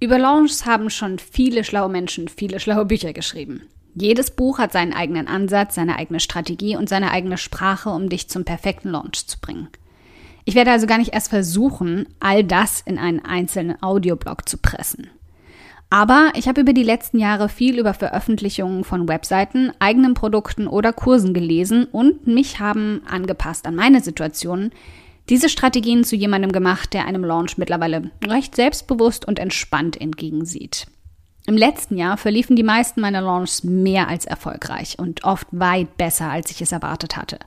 Über Launches haben schon viele schlaue Menschen viele schlaue Bücher geschrieben. Jedes Buch hat seinen eigenen Ansatz, seine eigene Strategie und seine eigene Sprache, um dich zum perfekten Launch zu bringen. Ich werde also gar nicht erst versuchen, all das in einen einzelnen Audioblog zu pressen. Aber ich habe über die letzten Jahre viel über Veröffentlichungen von Webseiten, eigenen Produkten oder Kursen gelesen und mich haben angepasst an meine Situation diese Strategien zu jemandem gemacht, der einem Launch mittlerweile recht selbstbewusst und entspannt entgegensieht. Im letzten Jahr verliefen die meisten meiner Launches mehr als erfolgreich und oft weit besser, als ich es erwartet hatte.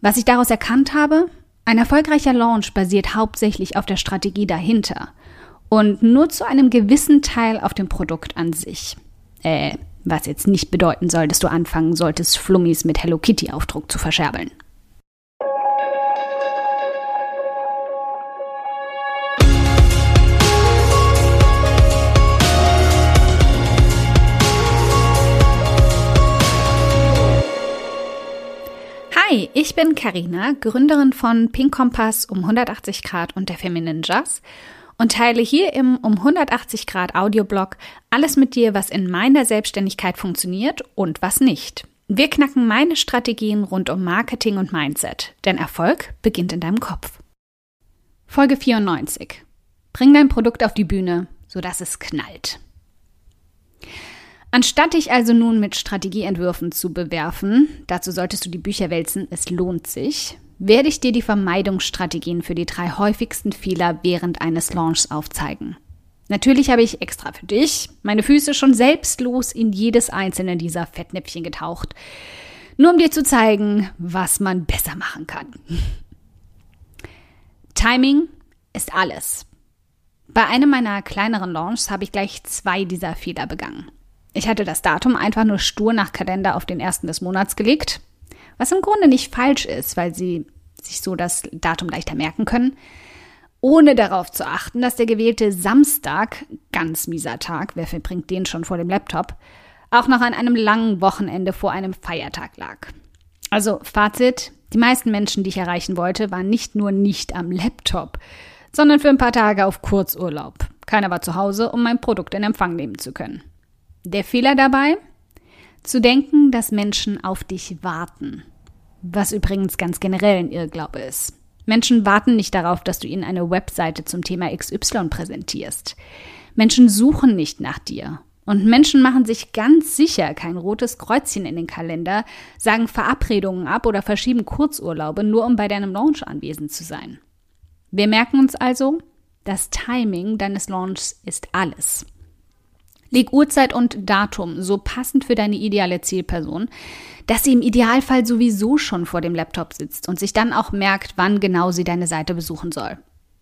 Was ich daraus erkannt habe, ein erfolgreicher Launch basiert hauptsächlich auf der Strategie dahinter und nur zu einem gewissen Teil auf dem Produkt an sich. Äh, was jetzt nicht bedeuten soll, dass du anfangen solltest, Flummis mit Hello Kitty Aufdruck zu verscherbeln. Bin Karina, Gründerin von Pink Kompass um 180 Grad und der Feminine Jazz und teile hier im um 180 Grad Audioblog alles mit dir, was in meiner Selbstständigkeit funktioniert und was nicht. Wir knacken meine Strategien rund um Marketing und Mindset, denn Erfolg beginnt in deinem Kopf. Folge 94. Bring dein Produkt auf die Bühne, sodass es knallt. Anstatt dich also nun mit Strategieentwürfen zu bewerfen, dazu solltest du die Bücher wälzen, es lohnt sich, werde ich dir die Vermeidungsstrategien für die drei häufigsten Fehler während eines Launchs aufzeigen. Natürlich habe ich extra für dich meine Füße schon selbstlos in jedes einzelne dieser Fettnäpfchen getaucht, nur um dir zu zeigen, was man besser machen kann. Timing ist alles. Bei einem meiner kleineren Launches habe ich gleich zwei dieser Fehler begangen. Ich hatte das Datum einfach nur stur nach Kalender auf den ersten des Monats gelegt, was im Grunde nicht falsch ist, weil sie sich so das Datum leichter merken können, ohne darauf zu achten, dass der gewählte Samstag, ganz mieser Tag, wer verbringt den schon vor dem Laptop, auch noch an einem langen Wochenende vor einem Feiertag lag. Also Fazit, die meisten Menschen, die ich erreichen wollte, waren nicht nur nicht am Laptop, sondern für ein paar Tage auf Kurzurlaub. Keiner war zu Hause, um mein Produkt in Empfang nehmen zu können. Der Fehler dabei? Zu denken, dass Menschen auf dich warten. Was übrigens ganz generell ein Irrglaube ist. Menschen warten nicht darauf, dass du ihnen eine Webseite zum Thema XY präsentierst. Menschen suchen nicht nach dir. Und Menschen machen sich ganz sicher kein rotes Kreuzchen in den Kalender, sagen Verabredungen ab oder verschieben Kurzurlaube, nur um bei deinem Launch anwesend zu sein. Wir merken uns also, das Timing deines Launchs ist alles. Leg Uhrzeit und Datum so passend für deine ideale Zielperson, dass sie im Idealfall sowieso schon vor dem Laptop sitzt und sich dann auch merkt, wann genau sie deine Seite besuchen soll.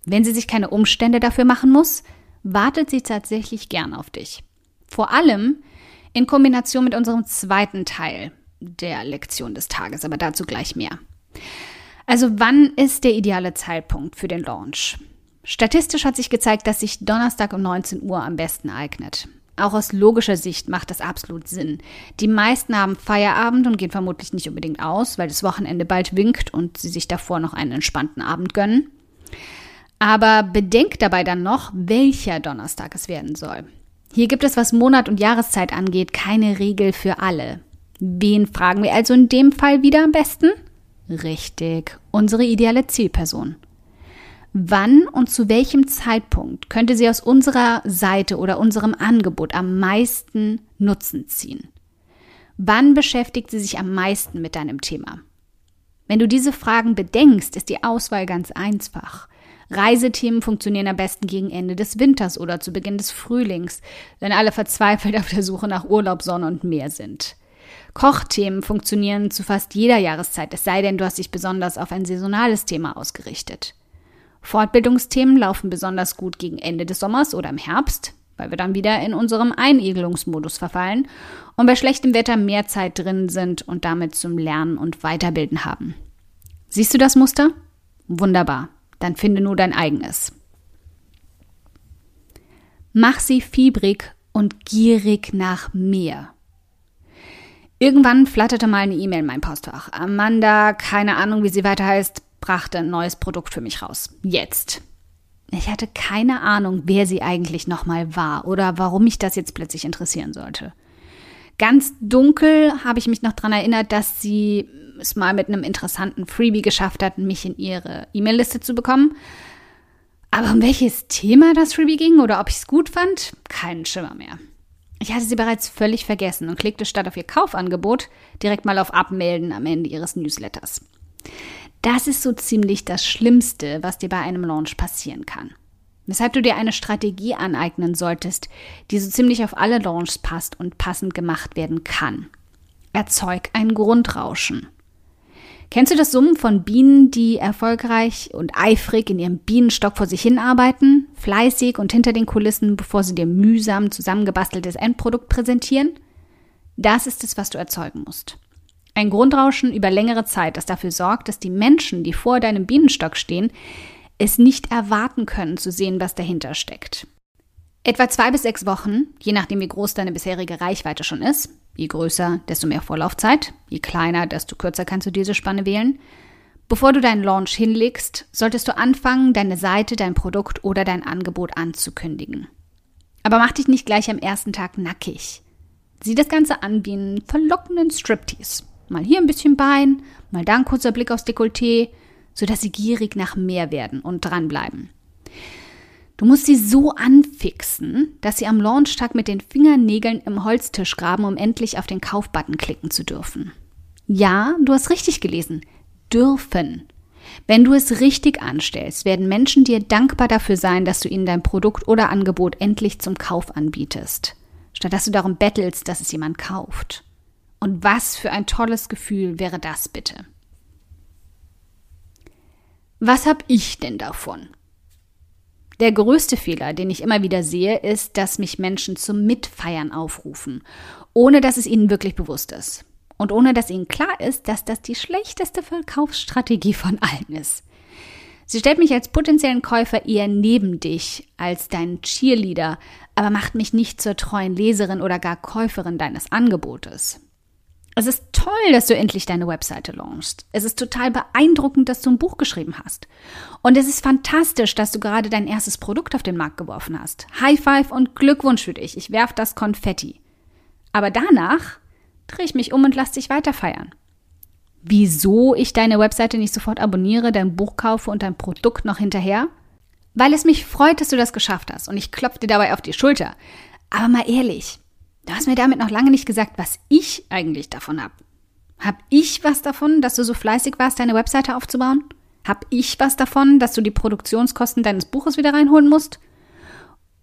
Wenn sie sich keine Umstände dafür machen muss, wartet sie tatsächlich gern auf dich. Vor allem in Kombination mit unserem zweiten Teil der Lektion des Tages, aber dazu gleich mehr. Also wann ist der ideale Zeitpunkt für den Launch? Statistisch hat sich gezeigt, dass sich Donnerstag um 19 Uhr am besten eignet. Auch aus logischer Sicht macht das absolut Sinn. Die meisten haben Feierabend und gehen vermutlich nicht unbedingt aus, weil das Wochenende bald winkt und sie sich davor noch einen entspannten Abend gönnen. Aber bedenkt dabei dann noch, welcher Donnerstag es werden soll. Hier gibt es, was Monat und Jahreszeit angeht, keine Regel für alle. Wen fragen wir also in dem Fall wieder am besten? Richtig, unsere ideale Zielperson. Wann und zu welchem Zeitpunkt könnte sie aus unserer Seite oder unserem Angebot am meisten Nutzen ziehen? Wann beschäftigt sie sich am meisten mit deinem Thema? Wenn du diese Fragen bedenkst, ist die Auswahl ganz einfach. Reisethemen funktionieren am besten gegen Ende des Winters oder zu Beginn des Frühlings, wenn alle verzweifelt auf der Suche nach Urlaub, Sonne und Meer sind. Kochthemen funktionieren zu fast jeder Jahreszeit, es sei denn, du hast dich besonders auf ein saisonales Thema ausgerichtet. Fortbildungsthemen laufen besonders gut gegen Ende des Sommers oder im Herbst, weil wir dann wieder in unserem Einigelungsmodus verfallen und bei schlechtem Wetter mehr Zeit drin sind und damit zum Lernen und Weiterbilden haben. Siehst du das Muster? Wunderbar. Dann finde nur dein eigenes. Mach sie fiebrig und gierig nach mehr. Irgendwann flatterte mal eine E-Mail in mein Postfach. Amanda, keine Ahnung, wie sie weiter heißt, brachte ein neues Produkt für mich raus. Jetzt. Ich hatte keine Ahnung, wer sie eigentlich nochmal war oder warum mich das jetzt plötzlich interessieren sollte. Ganz dunkel habe ich mich noch daran erinnert, dass sie es mal mit einem interessanten Freebie geschafft hat, mich in ihre E-Mail-Liste zu bekommen. Aber um welches Thema das Freebie ging oder ob ich es gut fand, keinen Schimmer mehr. Ich hatte sie bereits völlig vergessen und klickte statt auf ihr Kaufangebot direkt mal auf Abmelden am Ende ihres Newsletters. Das ist so ziemlich das Schlimmste, was dir bei einem Launch passieren kann. Weshalb du dir eine Strategie aneignen solltest, die so ziemlich auf alle Launches passt und passend gemacht werden kann. Erzeug ein Grundrauschen. Kennst du das Summen von Bienen, die erfolgreich und eifrig in ihrem Bienenstock vor sich hinarbeiten, fleißig und hinter den Kulissen, bevor sie dir mühsam zusammengebasteltes Endprodukt präsentieren? Das ist es, was du erzeugen musst. Ein Grundrauschen über längere Zeit, das dafür sorgt, dass die Menschen, die vor deinem Bienenstock stehen, es nicht erwarten können zu sehen, was dahinter steckt. Etwa zwei bis sechs Wochen, je nachdem wie groß deine bisherige Reichweite schon ist, Je größer, desto mehr Vorlaufzeit. Je kleiner, desto kürzer kannst du diese Spanne wählen. Bevor du deinen Launch hinlegst, solltest du anfangen, deine Seite, dein Produkt oder dein Angebot anzukündigen. Aber mach dich nicht gleich am ersten Tag nackig. Sieh das Ganze an wie einen verlockenden Striptease. Mal hier ein bisschen Bein, mal da ein kurzer Blick aufs Dekolleté, sodass sie gierig nach mehr werden und dranbleiben. Du musst sie so anfixen, dass sie am Launchtag mit den Fingernägeln im Holztisch graben, um endlich auf den Kaufbutton klicken zu dürfen. Ja, du hast richtig gelesen. Dürfen. Wenn du es richtig anstellst, werden Menschen dir dankbar dafür sein, dass du ihnen dein Produkt oder Angebot endlich zum Kauf anbietest, statt dass du darum bettelst, dass es jemand kauft. Und was für ein tolles Gefühl wäre das bitte? Was hab ich denn davon? Der größte Fehler, den ich immer wieder sehe, ist, dass mich Menschen zum Mitfeiern aufrufen, ohne dass es ihnen wirklich bewusst ist. Und ohne dass ihnen klar ist, dass das die schlechteste Verkaufsstrategie von allen ist. Sie stellt mich als potenziellen Käufer eher neben dich als deinen Cheerleader, aber macht mich nicht zur treuen Leserin oder gar Käuferin deines Angebotes. Es ist toll, dass du endlich deine Webseite launchst. Es ist total beeindruckend, dass du ein Buch geschrieben hast. Und es ist fantastisch, dass du gerade dein erstes Produkt auf den Markt geworfen hast. High Five und Glückwunsch für dich. Ich werf das Konfetti. Aber danach drehe ich mich um und lass dich weiter feiern. Wieso ich deine Webseite nicht sofort abonniere, dein Buch kaufe und dein Produkt noch hinterher? Weil es mich freut, dass du das geschafft hast und ich klopfe dir dabei auf die Schulter. Aber mal ehrlich, Du hast mir damit noch lange nicht gesagt, was ich eigentlich davon habe. Hab ich was davon, dass du so fleißig warst, deine Webseite aufzubauen? Hab ich was davon, dass du die Produktionskosten deines Buches wieder reinholen musst?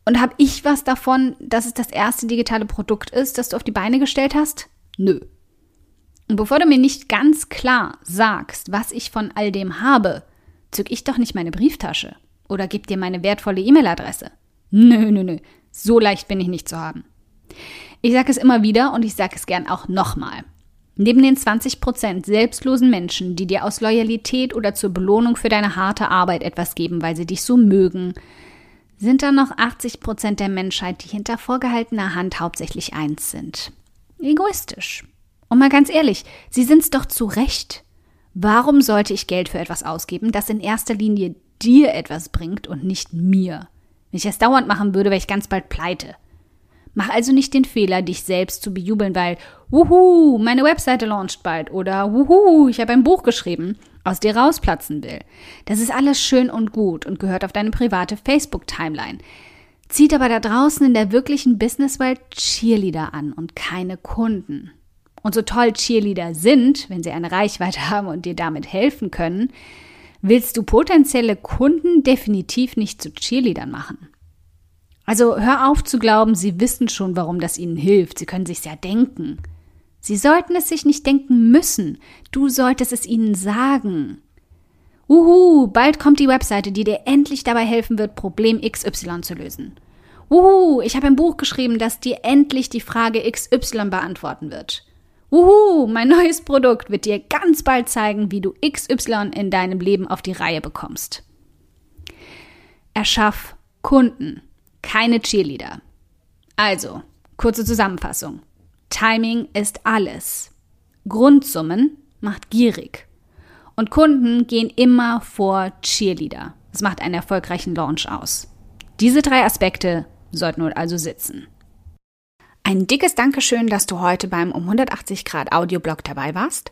Und hab ich was davon, dass es das erste digitale Produkt ist, das du auf die Beine gestellt hast? Nö. Und bevor du mir nicht ganz klar sagst, was ich von all dem habe, zück ich doch nicht meine Brieftasche oder gib dir meine wertvolle E-Mail-Adresse. Nö, nö, nö. So leicht bin ich nicht zu haben. Ich sage es immer wieder und ich sage es gern auch nochmal. Neben den 20% selbstlosen Menschen, die dir aus Loyalität oder zur Belohnung für deine harte Arbeit etwas geben, weil sie dich so mögen, sind da noch 80% der Menschheit, die hinter vorgehaltener Hand hauptsächlich eins sind. Egoistisch. Und mal ganz ehrlich, sie sind's doch zu Recht. Warum sollte ich Geld für etwas ausgeben, das in erster Linie dir etwas bringt und nicht mir? Wenn ich das dauernd machen würde, wäre ich ganz bald pleite. Mach also nicht den Fehler, dich selbst zu bejubeln, weil, wuhu, meine Webseite launcht bald oder wuhu, ich habe ein Buch geschrieben, aus dir rausplatzen will. Das ist alles schön und gut und gehört auf deine private Facebook-Timeline. Zieht aber da draußen in der wirklichen Businesswelt Cheerleader an und keine Kunden. Und so toll Cheerleader sind, wenn sie eine Reichweite haben und dir damit helfen können, willst du potenzielle Kunden definitiv nicht zu Cheerleadern machen. Also hör auf zu glauben, sie wissen schon, warum das ihnen hilft. Sie können sich's ja denken. Sie sollten es sich nicht denken müssen. Du solltest es ihnen sagen. Uhu, bald kommt die Webseite, die dir endlich dabei helfen wird, Problem XY zu lösen. Uhu, ich habe ein Buch geschrieben, das dir endlich die Frage XY beantworten wird. Uhu, mein neues Produkt wird dir ganz bald zeigen, wie du XY in deinem Leben auf die Reihe bekommst. Erschaff Kunden keine Cheerleader. Also, kurze Zusammenfassung. Timing ist alles. Grundsummen macht gierig. Und Kunden gehen immer vor Cheerleader. Was macht einen erfolgreichen Launch aus? Diese drei Aspekte sollten wohl also sitzen. Ein dickes Dankeschön, dass du heute beim um 180 Grad Audioblog dabei warst.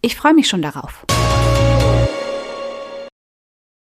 Ich freue mich schon darauf.